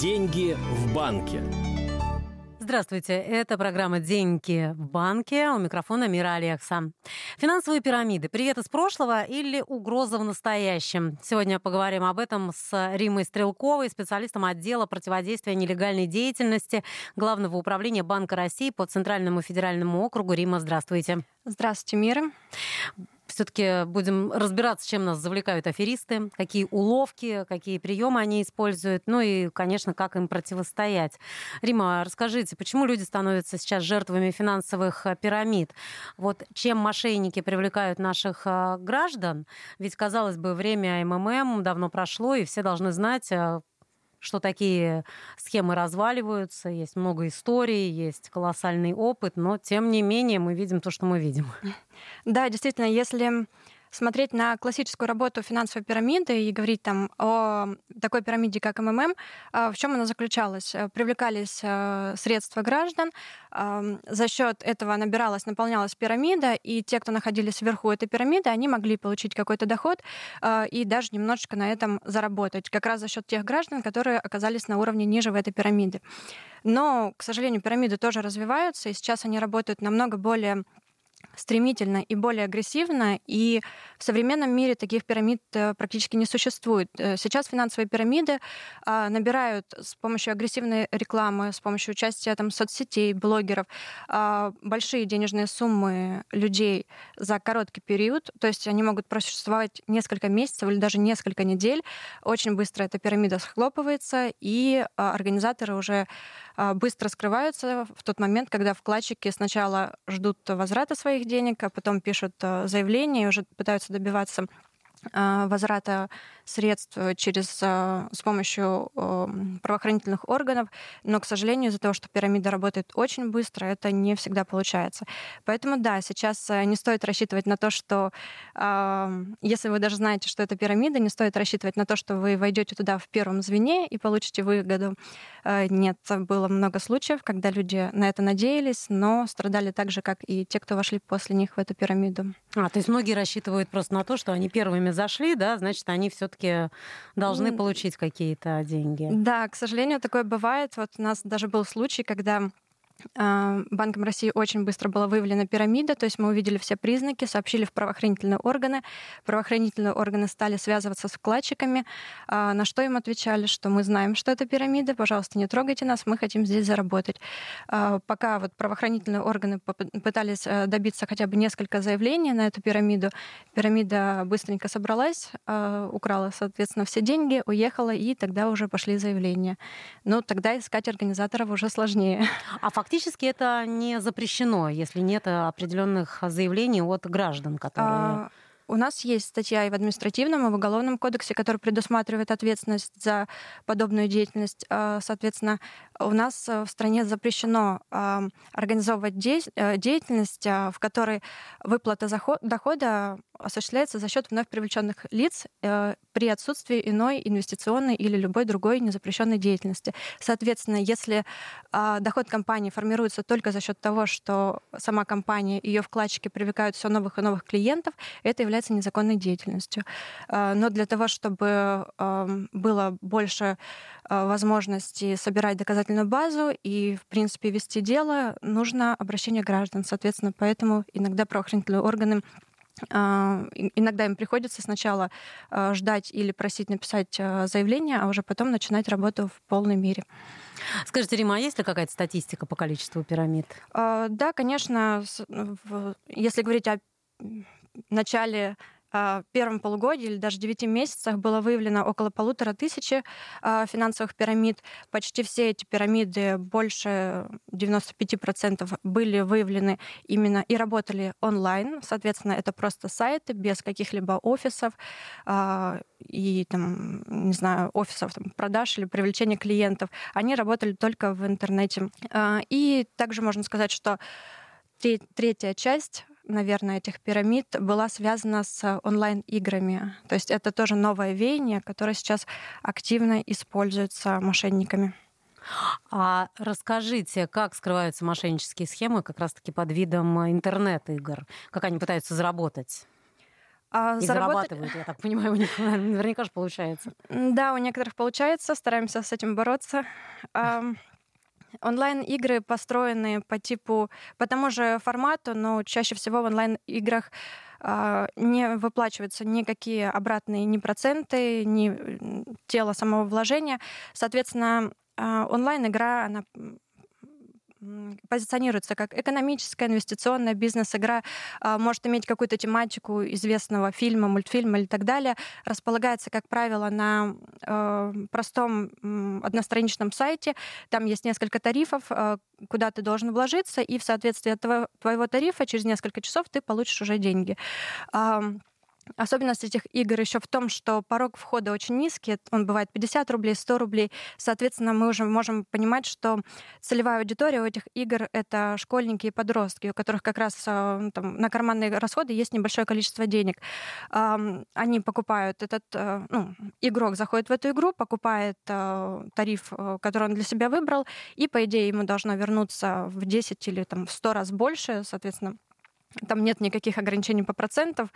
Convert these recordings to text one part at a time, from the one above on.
Деньги в банке. Здравствуйте, это программа «Деньги в банке». У микрофона Мира Алекса. Финансовые пирамиды. Привет из прошлого или угроза в настоящем? Сегодня поговорим об этом с Римой Стрелковой, специалистом отдела противодействия нелегальной деятельности Главного управления Банка России по Центральному федеральному округу. Рима, здравствуйте. Здравствуйте, Мира все-таки будем разбираться, чем нас завлекают аферисты, какие уловки, какие приемы они используют, ну и, конечно, как им противостоять. Рима, расскажите, почему люди становятся сейчас жертвами финансовых э, пирамид? Вот чем мошенники привлекают наших э, граждан? Ведь, казалось бы, время МММ давно прошло, и все должны знать, э, что такие схемы разваливаются, есть много историй, есть колоссальный опыт, но тем не менее мы видим то, что мы видим. Да, действительно, если смотреть на классическую работу финансовой пирамиды и говорить там о такой пирамиде, как МММ, а, в чем она заключалась? Э, привлекались э, средства граждан, за счет этого набиралась, наполнялась пирамида, и те, кто находились вверху этой пирамиды, они могли получить какой-то доход э, и даже немножечко на этом заработать, как раз за счет тех граждан, которые оказались на уровне ниже в этой пирамиде. Но, к сожалению, пирамиды тоже развиваются, и сейчас они работают намного более стремительно и более агрессивно, и в современном мире таких пирамид э, практически не существует. Э, сейчас финансовые пирамиды а, набирают с помощью агрессивной рекламы, с помощью участия там, соцсетей, блогеров а, большие денежные суммы людей за короткий период, то есть они могут просуществовать несколько месяцев или даже несколько недель. Очень быстро эта пирамида схлопывается, и а, организаторы уже быстро скрываются в тот момент, когда вкладчики сначала ждут возврата своих своих денег, а потом пишут э, заявление и уже пытаются добиваться возврата средств через, э, с помощью правоохранительных органов, но, к сожалению, из-за того, что пирамида работает очень быстро, это не всегда получается. Поэтому, да, сейчас не стоит рассчитывать на то, что если вы даже знаете, что это пирамида, не стоит рассчитывать на то, что вы войдете туда в первом звене и получите выгоду. Нет, было много случаев, когда люди на это надеялись, но страдали так же, как и те, кто вошли после них в эту пирамиду. А, то есть многие рассчитывают просто на то, что они первыми зашли, да, значит, они все-таки должны получить какие-то деньги. Да, к сожалению, такое бывает. Вот у нас даже был случай, когда Банком России очень быстро была выявлена пирамида, то есть мы увидели все признаки, сообщили в правоохранительные органы. Правоохранительные органы стали связываться с вкладчиками, а, на что им отвечали, что мы знаем, что это пирамида, пожалуйста, не трогайте нас, мы хотим здесь заработать. А, пока вот правоохранительные органы пытались э, добиться хотя бы несколько заявлений на эту пирамиду, пирамида быстренько собралась, украла, соответственно, все деньги, уехала, и тогда уже пошли заявления. Но тогда искать организаторов уже сложнее. А факт фактически это не запрещено, если нет определенных заявлений от граждан, которые... А, у нас есть статья и в административном, и в уголовном кодексе, которая предусматривает ответственность за подобную деятельность. А, соответственно, у нас в стране запрещено а, организовывать э, деятельность, а, в которой выплата дохода осуществляется за счет вновь привлеченных лиц э, при отсутствии иной инвестиционной или любой другой незапрещенной деятельности. Соответственно, если доход компании формируется только за счет того, что сама компания ее вкладчики привлекают все новых и новых клиентов, это является является незаконной деятельностью. А, но для того, чтобы было больше а, возможности собирать доказательную базу и, в принципе, вести дело, нужно обращение граждан. Соответственно, поэтому иногда правоохранительные органы а, Иногда им приходится сначала ждать или просить написать заявление, а уже потом начинать работу в полной мере. Скажите, Рима, а есть ли какая-то статистика по количеству пирамид? Да, конечно. Если говорить о начале а, первом полугодии или даже 9 месяцах было выявлено около полутора тысячи а, финансовых пирамид. Почти все эти пирамиды, больше 95% были выявлены именно и работали онлайн. Соответственно, это просто сайты без каких-либо офисов а, и там, не знаю, офисов там, продаж или привлечения клиентов. Они работали только в интернете. И также можно сказать, что третья часть наверное, этих пирамид была связана с онлайн-играми. То есть это тоже новое веяние, которое сейчас активно используется мошенниками. А расскажите, как скрываются мошеннические схемы как раз-таки под видом интернет-игр? Как они пытаются заработать? А, и заработать... зарабатывают, я так понимаю, у них наверняка же получается. Да, у некоторых получается, стараемся с этим бороться. Онлайн-игры построены по типу, по тому же формату, но чаще всего в онлайн-играх а, не выплачиваются никакие обратные ни проценты, ни тело самого вложения. Соответственно, а, онлайн-игра, она позиционируется как экономическая, инвестиционная бизнес-игра, а, может иметь какую-то тематику известного фильма, мультфильма или так далее, располагается, как правило, на э, простом одностраничном сайте. Там есть несколько тарифов, э, куда ты должен вложиться, и в соответствии от твоего тарифа через несколько часов ты получишь уже деньги. Особенность этих игр еще в том, что порог входа очень низкий, он бывает 50 рублей, 100 рублей. Соответственно, мы уже можем понимать, что целевая аудитория у этих игр — это школьники и подростки, у которых как раз э, там, на карманные расходы есть небольшое количество денег. Они покупают этот... Э, ну, игрок заходит в эту игру, покупает э, тариф, который он для себя выбрал, и, по идее, ему должно вернуться в 10 или там, в 100 раз больше, соответственно, там нет никаких ограничений по процентам.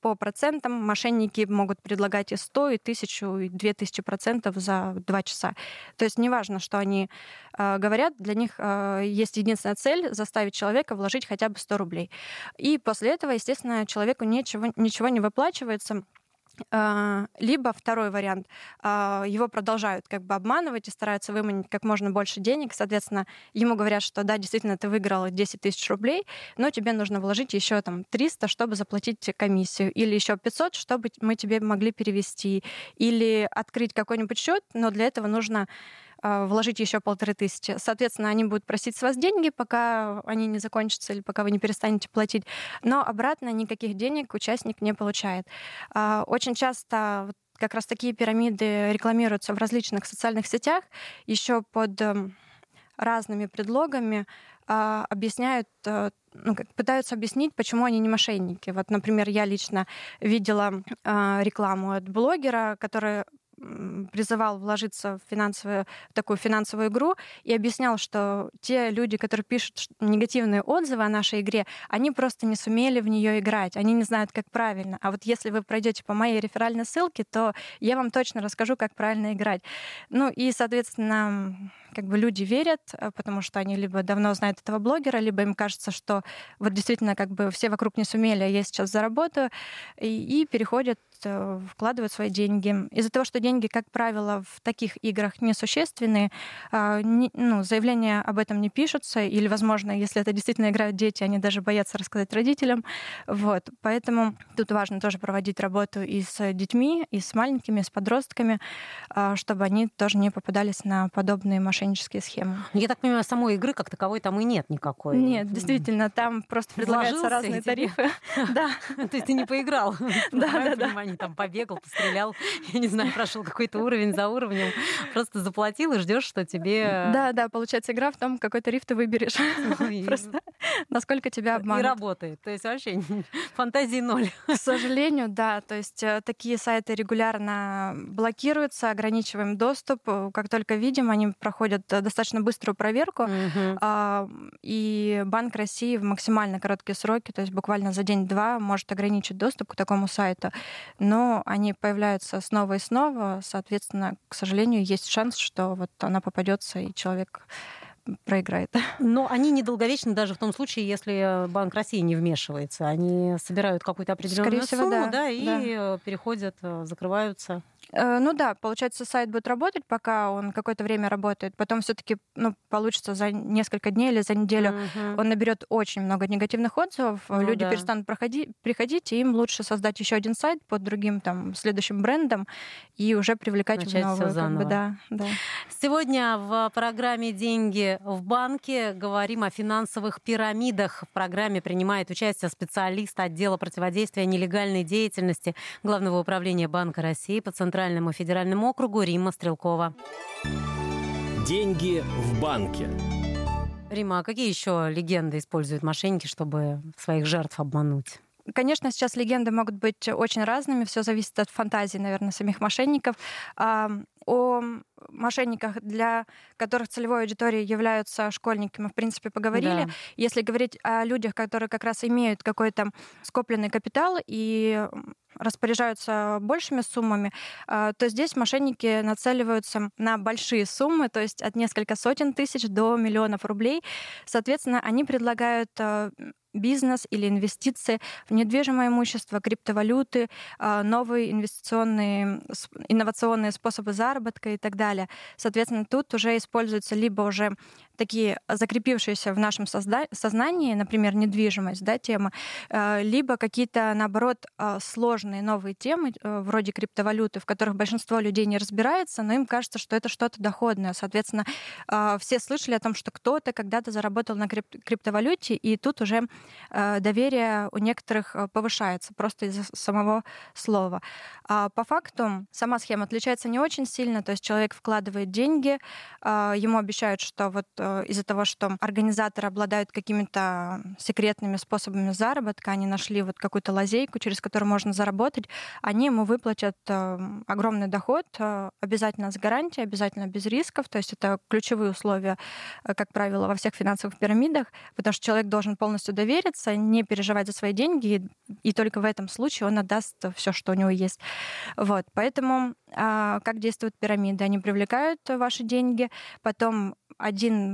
По процентам мошенники могут предлагать и 100, и 1000, и 2000 процентов за два часа. То есть неважно, что они э, говорят, для них э, есть единственная цель — заставить человека вложить хотя бы 100 рублей. И после этого, естественно, человеку ничего, ничего не выплачивается, либо второй вариант, а, его продолжают как бы обманывать и стараются выманить как можно больше денег. Соответственно, ему говорят, что да, действительно, ты выиграл 10 тысяч рублей, но тебе нужно вложить еще там 300, чтобы заплатить комиссию, или еще 500, чтобы мы тебе могли перевести, или открыть какой-нибудь счет, но для этого нужно а, вложить еще полторы тысячи. Соответственно, они будут просить с вас деньги, пока они не закончатся или пока вы не перестанете платить. Но обратно никаких денег участник не получает. А, очень часто как раз такие пирамиды рекламируются в различных социальных сетях, еще под эм, разными предлогами а, объясняют э, ну, пытаются объяснить, почему они не мошенники. Вот, например, я лично видела рекламу от блогера, который призывал вложиться в финансовую, в такую финансовую игру и объяснял, что те люди, которые пишут негативные отзывы о нашей игре, они просто не сумели в нее играть, они не знают, как правильно. А вот если вы пройдете по моей реферальной ссылке, то я вам точно расскажу, как правильно играть. Ну и, соответственно, как бы люди верят, э, потому что они либо давно знают этого блогера, либо им кажется, что вот действительно как бы все вокруг не сумели, а я сейчас заработаю, и, и переходят вкладывают свои деньги. Из-за того, что деньги, как правило, в таких играх несущественные, а, ну, заявления об этом не пишутся, или, возможно, если это действительно играют дети, они даже боятся рассказать родителям. Вот. Поэтому тут важно тоже проводить работу и с детьми, и с маленькими, и с подростками, а, чтобы они тоже не попадались на подобные мошеннические мошеннические схемы. Я так понимаю, самой игры как таковой там и нет никакой. Нет, действительно, там просто предлагаются разные тарифы. Да. То есть ты не поиграл. Да, да, да. Там побегал, пострелял, я не знаю, прошел какой-то уровень за уровнем, просто заплатил и ждешь, что тебе... Да, да, получается игра в том, какой тариф ты выберешь. Просто насколько тебя обманут. И работает. То есть вообще фантазии ноль. К сожалению, да. То есть э, такие сайты регулярно блокируются, ограничиваем доступ. Как только видим, они проходят э, достаточно быструю проверку, угу. и Банк России в максимально короткие сроки, то есть буквально за день-два, может ограничить доступ к такому сайту. Но они появляются снова и снова, соответственно, к сожалению, есть шанс, что вот она попадется и человек проиграет. Но они недолговечны даже в том случае, если Банк России не вмешивается. Они собирают какую-то определенную Скорее сумму, всего, да, да, и да. переходят, э, закрываются. Э, ну да, получается, сайт будет работать, пока он какое-то время работает. Потом все-таки ну, получится за несколько дней или за неделю угу. он наберет очень много негативных отзывов. Ну, Люди да. перестанут проходить, приходить, и им лучше создать еще один сайт под другим там следующим брендом и уже привлекать Начать в новую. Как бы, да, да. Сегодня в программе «Деньги в банке» говорим о финансовых пирамидах. В программе принимает участие специалист отдела противодействия нелегальной деятельности Главного управления Банка России по Центральному Центральному федеральному округу Римма Стрелкова. Деньги в банке. Рима, а какие еще легенды используют мошенники, чтобы своих жертв обмануть? Конечно, сейчас легенды могут быть очень разными, все зависит от фантазии, наверное, самих мошенников. О мошенниках, для которых целевой аудиторией являются школьники, мы, в принципе, поговорили. Да. Если говорить о людях, которые как раз имеют какой-то скопленный капитал и распоряжаются большими суммами, а, то здесь мошенники нацеливаются на большие суммы, то есть от нескольких сотен тысяч до миллионов рублей. Соответственно, они предлагают а, бизнес или инвестиции в недвижимое имущество, криптовалюты, а, новые инвестиционные, инновационные способы заработка и так далее. Соответственно, тут уже используются либо уже такие закрепившиеся в нашем созда- сознании, например, недвижимость, да, тема, а, либо какие-то, наоборот, а, сложные новые темы, э, вроде криптовалюты, в которых большинство людей не разбирается, но им кажется, что это что-то доходное. Соответственно, все слышали о том, что кто-то когда-то заработал на крип- криптовалюте, и тут уже Э, доверие у некоторых э, повышается просто из-за самого слова. А по факту сама схема отличается не очень сильно, то есть человек вкладывает деньги, э, ему обещают, что вот из-за того, что организаторы обладают какими-то секретными способами заработка, они нашли вот какую-то лазейку, через которую можно заработать, они ему выплатят огромный доход, обязательно с гарантией, обязательно без рисков, то есть это ключевые условия, как правило, во всех финансовых пирамидах, потому что человек должен полностью доверить довериться, не переживать за свои деньги, и, и только в этом случае он отдаст все, что у него есть. Вот, поэтому а, как действуют пирамиды? Они привлекают ваши деньги, потом один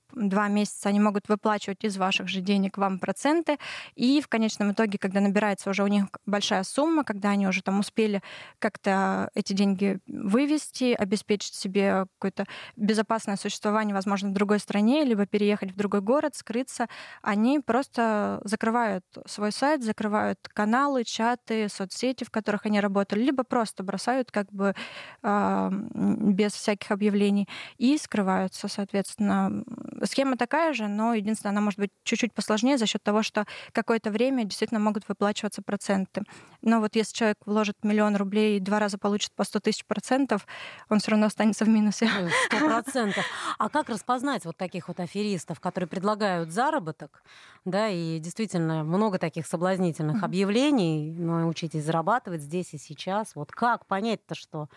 два месяца они могут выплачивать из ваших же денег вам проценты, и в конечном итоге, когда набирается уже у них большая сумма, когда они уже там успели как-то эти деньги вывести, обеспечить себе какое-то безопасное существование, возможно, в другой стране, либо переехать в другой город, скрыться, они просто закрывают свой сайт, закрывают каналы, чаты, соцсети, в которых они работали, либо просто бросают как бы э, без всяких объявлений и скрываются, соответственно, Схема такая же, но единственное, она может быть чуть-чуть посложнее за счет того, что какое-то время действительно могут выплачиваться проценты. Но вот если человек вложит миллион рублей и два раза получит по 100 тысяч процентов, он все равно останется в минусе. Сто процентов. А как распознать вот таких вот аферистов, которые предлагают заработок, да, и действительно много таких соблазнительных объявлений, но учитесь зарабатывать здесь и сейчас. Вот как понять-то, что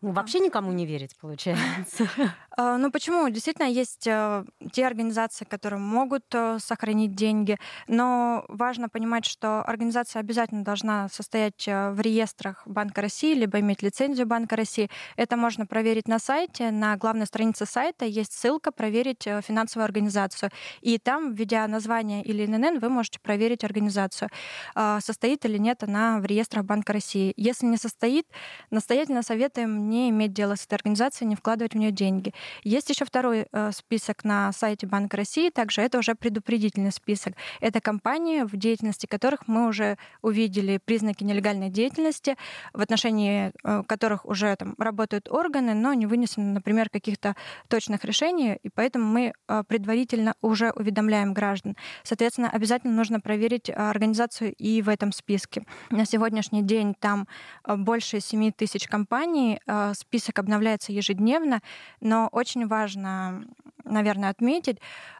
ну, вообще никому не верить, получается. А, ну почему? Действительно, есть э, те организации, которые могут э, сохранить деньги, но важно понимать, что организация обязательно должна состоять в реестрах Банка России, либо иметь лицензию Банка России. Это можно проверить на сайте. На главной странице сайта есть ссылка «Проверить финансовую организацию». И там, введя название или ННН, вы можете проверить организацию, а, состоит или нет она в реестрах Банка России. Если не состоит, настоятельно советуем не иметь дела с этой организацией, не вкладывать в нее деньги. Есть еще второй э, список на сайте Банка России, также это уже предупредительный список. Это компании, в деятельности которых мы уже увидели признаки нелегальной деятельности, в отношении э, которых уже там работают органы, но не вынесено, например, каких-то точных решений, и поэтому мы э, предварительно уже уведомляем граждан. Соответственно, обязательно нужно проверить организацию и в этом списке. На сегодняшний день там больше 7 тысяч компаний, список обновляется ежедневно, но очень важно, наверное, отметить,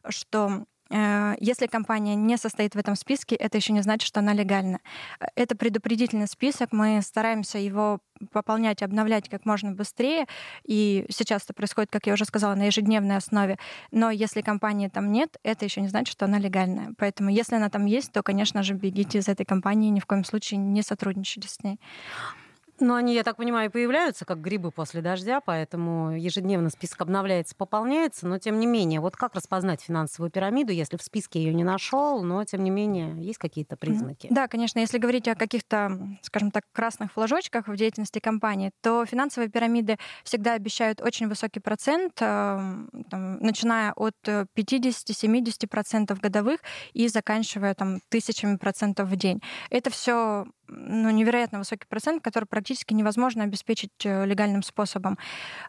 что э, если компания не состоит в этом списке, это еще не значит, что она легальна. Это предупредительный список, мы стараемся его пополнять, обновлять как можно быстрее, и сейчас это происходит, как я уже сказала, на ежедневной основе. Но если компании там нет, это еще не значит, что она легальная. Поэтому если она там есть, то, конечно же, бегите из этой компании, ни в коем случае не сотрудничайте с ней. Ну, они, я так понимаю, появляются как грибы после дождя, поэтому ежедневно список обновляется, пополняется, но тем не менее, вот как распознать финансовую пирамиду, если в списке ее не нашел, но тем не менее есть какие-то признаки? Да, конечно, если говорить о каких-то, скажем так, красных флажочках в деятельности компании, то финансовые пирамиды всегда обещают очень высокий процент, э, там, начиная от 50-70% годовых и заканчивая там тысячами процентов в день. Это все ну, невероятно высокий процент, который практически невозможно обеспечить э, легальным способом.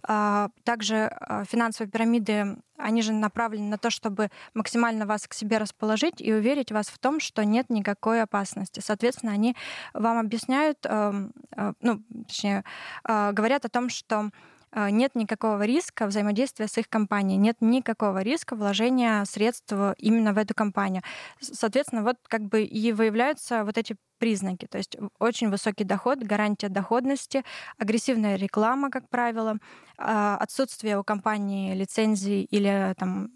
А, также а, финансовые пирамиды, они же направлены на то, чтобы максимально вас к себе расположить и уверить вас в том, что нет никакой опасности. Соответственно, они вам объясняют, эм, э, ну, точнее, э, говорят о том, что нет никакого риска взаимодействия с их компанией, нет никакого риска вложения средств именно в эту компанию. Соответственно, вот как бы и выявляются вот эти признаки. То есть очень высокий доход, гарантия доходности, агрессивная реклама, как правило, а, отсутствие у компании лицензии или там,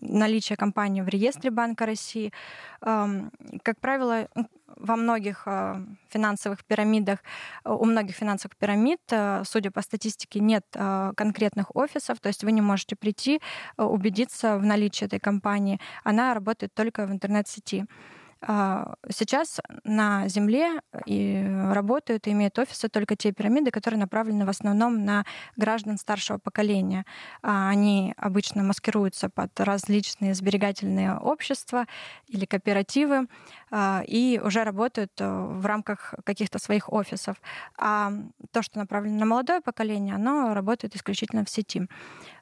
наличие компании в реестре Банка России. Как правило, во многих а, финансовых пирамидах, у многих финансовых пирамид, а, судя по статистике, нет конкретных офисов, то есть вы не можете прийти, убедиться в наличии этой компании. Она работает только в интернет-сети. А, сейчас на Земле и работают и имеют офисы только те пирамиды, которые направлены в основном на граждан старшего поколения. А, они обычно маскируются под различные сберегательные общества или кооперативы а, и уже работают э, в рамках каких-то своих офисов. А то, что направлено на молодое поколение, оно работает исключительно в сети.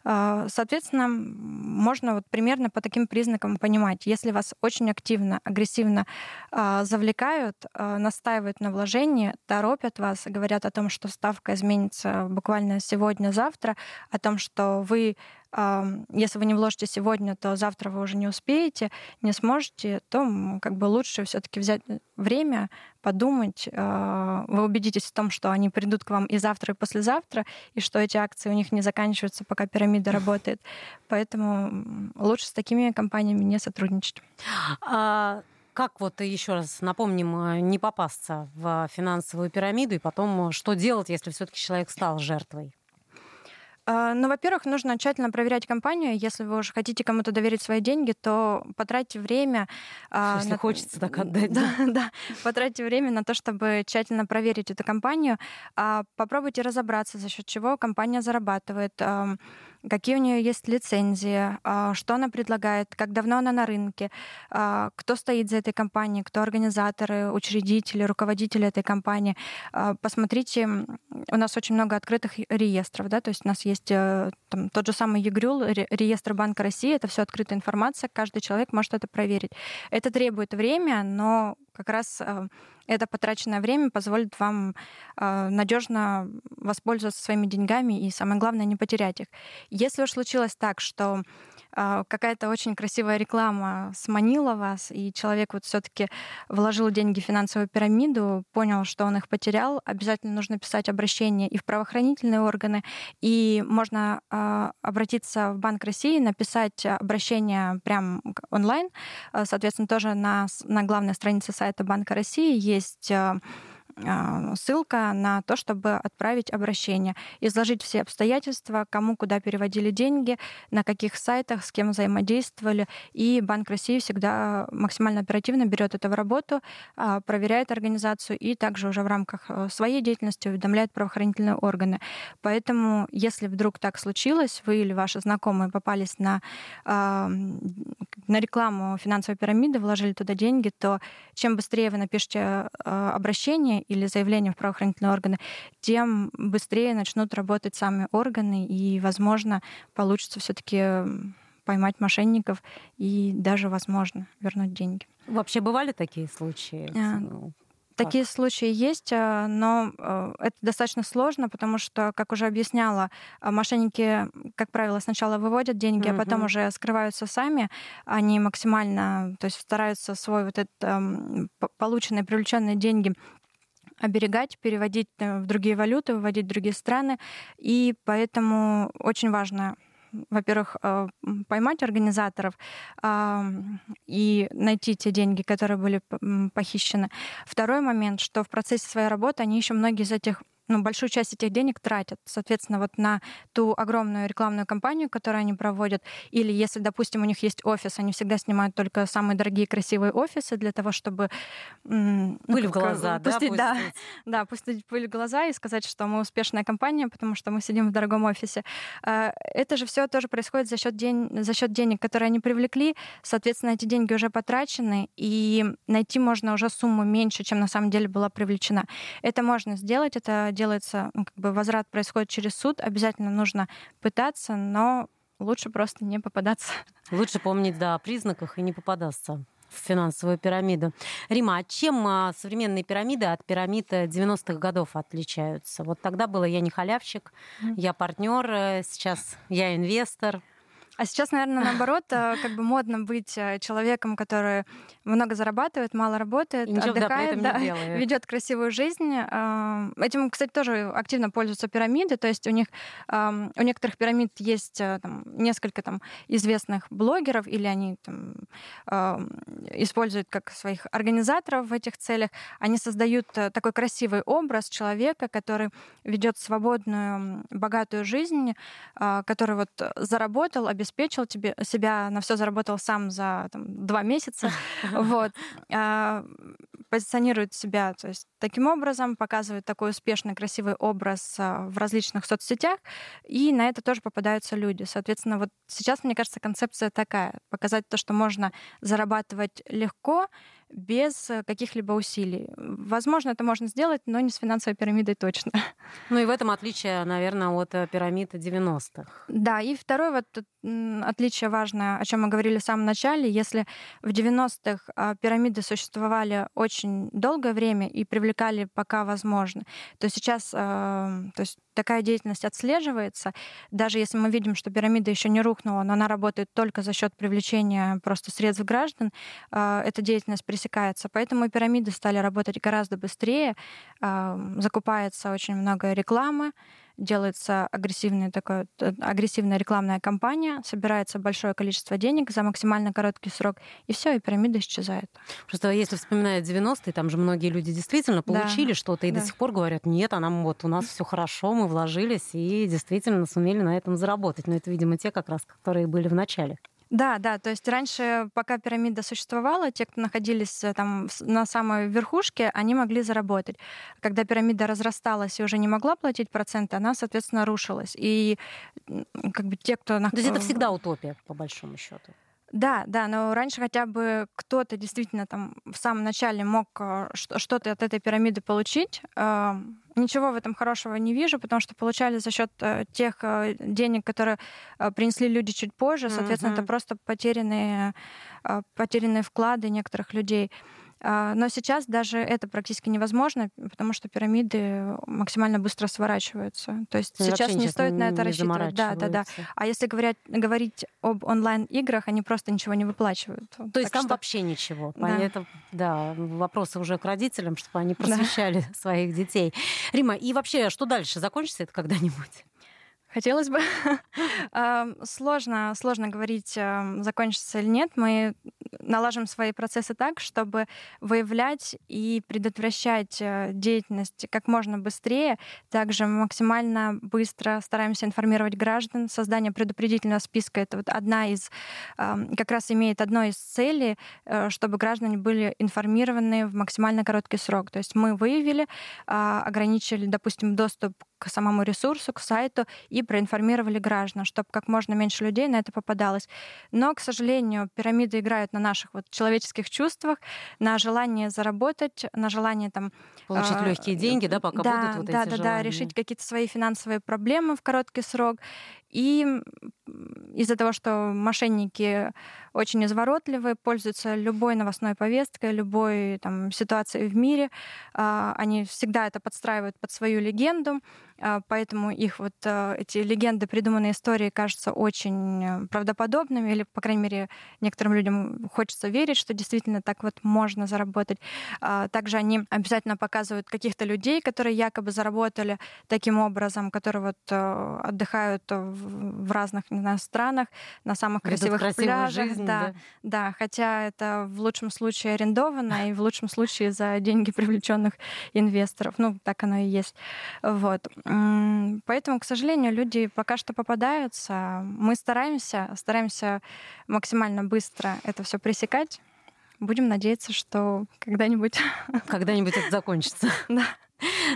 А, соответственно, можно вот примерно по таким признакам понимать, если вас очень активно, агрессивно а, завлекают, а, настаивают на вложении, торопят вас, говорят о том, что ставка изменится буквально сегодня-завтра, о том, что вы если вы не вложите сегодня, то завтра вы уже не успеете, не сможете, то как бы лучше все-таки взять время, подумать. А, вы убедитесь в том, что они придут к вам и завтра, и послезавтра, и что эти акции у них не заканчиваются, пока пирамида работает. Поэтому лучше с такими компаниями не сотрудничать. А как вот еще раз напомним, не попасться в финансовую пирамиду и потом что делать, если все-таки человек стал жертвой? А, ну, во-первых, нужно тщательно проверять компанию. Если вы уже хотите кому-то доверить свои деньги, то потратьте время. А, если на... хочется так отдать. Да, да, потратьте время на то, чтобы тщательно проверить эту компанию. А, попробуйте разобраться, за счет чего компания зарабатывает какие у нее есть лицензии, а, что она предлагает, как давно она на рынке, а, кто стоит за этой компанией, кто организаторы, учредители, руководители этой компании. А, посмотрите, у нас очень много открытых реестров, да, то есть у нас есть э, там, тот же самый ЕГРЮЛ, реестр Банка России, это все открытая информация, каждый человек может это проверить. Это требует время, но как раз э, это потраченное время позволит вам э, надежно воспользоваться своими деньгами и, самое главное, не потерять их. Если уж случилось так, что а, какая-то очень красивая реклама сманила вас, и человек вот все-таки вложил деньги в финансовую пирамиду, понял, что он их потерял, обязательно нужно писать обращение и в правоохранительные органы, и можно э, обратиться в Банк России, написать обращение прям онлайн. Соответственно, тоже на, на главной странице сайта Банка России есть а, ссылка на то, чтобы отправить обращение, изложить все обстоятельства, кому куда переводили деньги, на каких сайтах, с кем взаимодействовали. И Банк России всегда максимально оперативно берет это в работу, а, проверяет организацию и также уже в рамках э, своей деятельности уведомляет правоохранительные органы. Поэтому, если вдруг так случилось, вы или ваши знакомые попались на, а, на рекламу финансовой пирамиды, вложили туда деньги, то чем быстрее вы напишете обращение или заявление в правоохранительные органы, тем быстрее начнут работать сами органы, и, возможно, получится все-таки поймать мошенников и даже, возможно, вернуть деньги. Вообще бывали такие случаи? А, ну, Такие случаи есть, а, но а, это достаточно сложно, потому что, как уже объясняла, мошенники, как правило, сначала выводят деньги, mm-hmm. а потом уже скрываются сами. Они максимально, то есть стараются свой вот этот полученные, привлеченные деньги оберегать, переводить э, в другие валюты, выводить в другие страны. И поэтому очень важно во-первых, э, поймать организаторов и найти те деньги, которые были похищены. Второй момент, что в процессе своей работы они еще многие из этих ну, большую часть этих денег тратят, соответственно, вот на ту огромную рекламную кампанию, которую они проводят. Или если, допустим, у них есть офис, они всегда снимают только самые дорогие красивые офисы для того, чтобы... Ну, пыль в глаза, пустить, да? Пустить. Да, да, пустить пыль в глаза и сказать, что мы успешная компания, потому что мы сидим в дорогом офисе. А, это же все тоже происходит за счет, день, за счет денег, которые они привлекли. Соответственно, эти деньги уже потрачены, и найти можно уже сумму меньше, чем на самом деле была привлечена. Это можно сделать, это делается, ну, как бы возврат происходит через суд, обязательно нужно пытаться, но лучше просто не попадаться. Лучше помнить, да, о признаках и не попадаться в финансовую пирамиду. Рима, а чем а, современные пирамиды от пирамид 90-х годов отличаются? Вот тогда было я не халявщик, я партнер, э, сейчас я инвестор. А сейчас, наверное, наоборот, э, как бы модно быть э, человеком, который много зарабатывает, мало работает, И отдыхает, да, да, ведет красивую жизнь. Э, этим, кстати, тоже активно пользуются пирамиды. То есть у них у некоторых пирамид есть там, несколько там известных блогеров, или они там, используют как своих организаторов в этих целях. Они создают такой красивый образ человека, который ведет свободную, богатую жизнь, который вот заработал, обеспечил обеспечил тебе, себя, на все заработал сам за там, два месяца, вот, а, позиционирует себя, то есть таким образом показывает такой успешный, красивый образ а, в различных соцсетях, и на это тоже попадаются люди. Соответственно, вот сейчас, мне кажется, концепция такая, показать то, что можно зарабатывать легко, без э, каких-либо усилий. Возможно, это можно сделать, но не с финансовой пирамидой точно. Ну и в этом отличие, наверное, от э, пирамиды 90-х. Да, и второе вот отличие важное, о чем мы говорили в самом начале, если в 90-х а, пирамиды существовали очень долгое время и привлекали пока возможно, то сейчас то есть такая деятельность отслеживается, даже если мы видим, что пирамида еще не рухнула, но она работает только за счет привлечения просто средств граждан, а, эта деятельность пресекается. Поэтому пирамиды стали работать гораздо быстрее, закупается очень много рекламы, делается агрессивная, такая, агрессивная рекламная кампания, собирается большое количество денег за максимально короткий срок, и все, и пирамида исчезает. Просто если вспоминать 90-е, там же многие люди действительно получили да, что-то и да. до сих пор говорят, нет, а нам вот у нас все хорошо, мы вложились и действительно сумели на этом заработать. Но это, видимо, те как раз, которые были в начале. Да, да, то есть раньше, пока пирамида существовала, те, кто находились э, там на самой верхушке, они могли заработать. Когда пирамида разрасталась и уже не могла платить проценты, она, соответственно, рушилась. И как бы те, кто... То есть это всегда утопия, по большому счету. Да, да, но раньше хотя бы кто-то действительно там в самом начале мог э, что-то от этой пирамиды получить. Э, ничего в этом хорошего не вижу, потому что получали за счет э, тех денег, которые принесли люди чуть позже. Соответственно, mm-hmm. это просто потерянные, потерянные вклады некоторых людей. А, но сейчас даже это практически невозможно, потому что пирамиды максимально быстро сворачиваются. То есть ну, сейчас не стоит на это рассчитывать. Да, да, да. А если говорить, говорить об онлайн-играх, они просто ничего не выплачивают. То есть так там что... вообще ничего. Да. Это, да, вопросы уже к родителям, чтобы они просвещали да. своих детей. Рима, и вообще, что дальше? Закончится это когда-нибудь? Хотелось бы. сложно, сложно говорить, закончится или нет. Мы налажим свои процессы так, чтобы выявлять и предотвращать э, деятельность как можно быстрее. Также максимально быстро стараемся информировать граждан. Создание предупредительного списка — это вот одна из, как раз имеет одной из целей, э, чтобы граждане были информированы в максимально короткий срок. То есть мы выявили, а, ограничили, допустим, доступ к самому ресурсу, к сайту и проинформировали граждан, чтобы как можно меньше людей на это попадалось. Но, к сожалению, пирамиды играют на наших вот человеческих чувствах, на желание заработать, на желание там... Получить э, легкие деньги, да, пока да, будут вот да, эти да, желания. Да, решить какие-то свои финансовые проблемы в короткий срок. И из-за того, что мошенники очень изворотливы, пользуются любой новостной повесткой, любой там, ситуацией в мире, а, они всегда это подстраивают под свою легенду, а, поэтому их вот а, эти легенды, придуманные истории кажутся очень правдоподобными, или, по крайней мере, некоторым людям хочется верить, что действительно так вот можно заработать. Также они обязательно показывают каких-то людей, которые якобы заработали таким образом, которые вот отдыхают в разных не знаю, странах, на самых красивых пляжах. Жизнь, да, да. да, хотя это в лучшем случае арендовано и в лучшем случае за деньги привлеченных инвесторов. Ну, так оно и есть. Вот. Поэтому, к сожалению, люди пока что попадаются. Мы стараемся, стараемся максимально быстро это все пресекать. Будем надеяться, что когда-нибудь... Когда-нибудь это закончится. Да.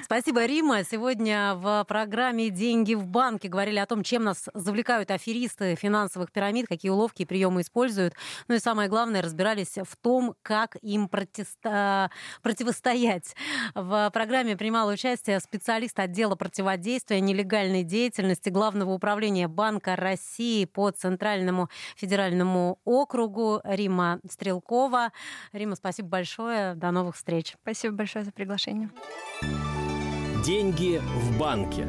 Спасибо, Рима. Сегодня в программе «Деньги в банке» говорили о том, чем нас завлекают аферисты финансовых пирамид, какие уловки и приемы используют. Ну и самое главное, разбирались в том, как им протеста... противостоять. В программе принимала участие специалист отдела противодействия нелегальной деятельности Главного управления Банка России по Центральному федеральному округу Рима Стрелкова. Рима, спасибо большое. До новых встреч. Спасибо большое за приглашение. Деньги в банке.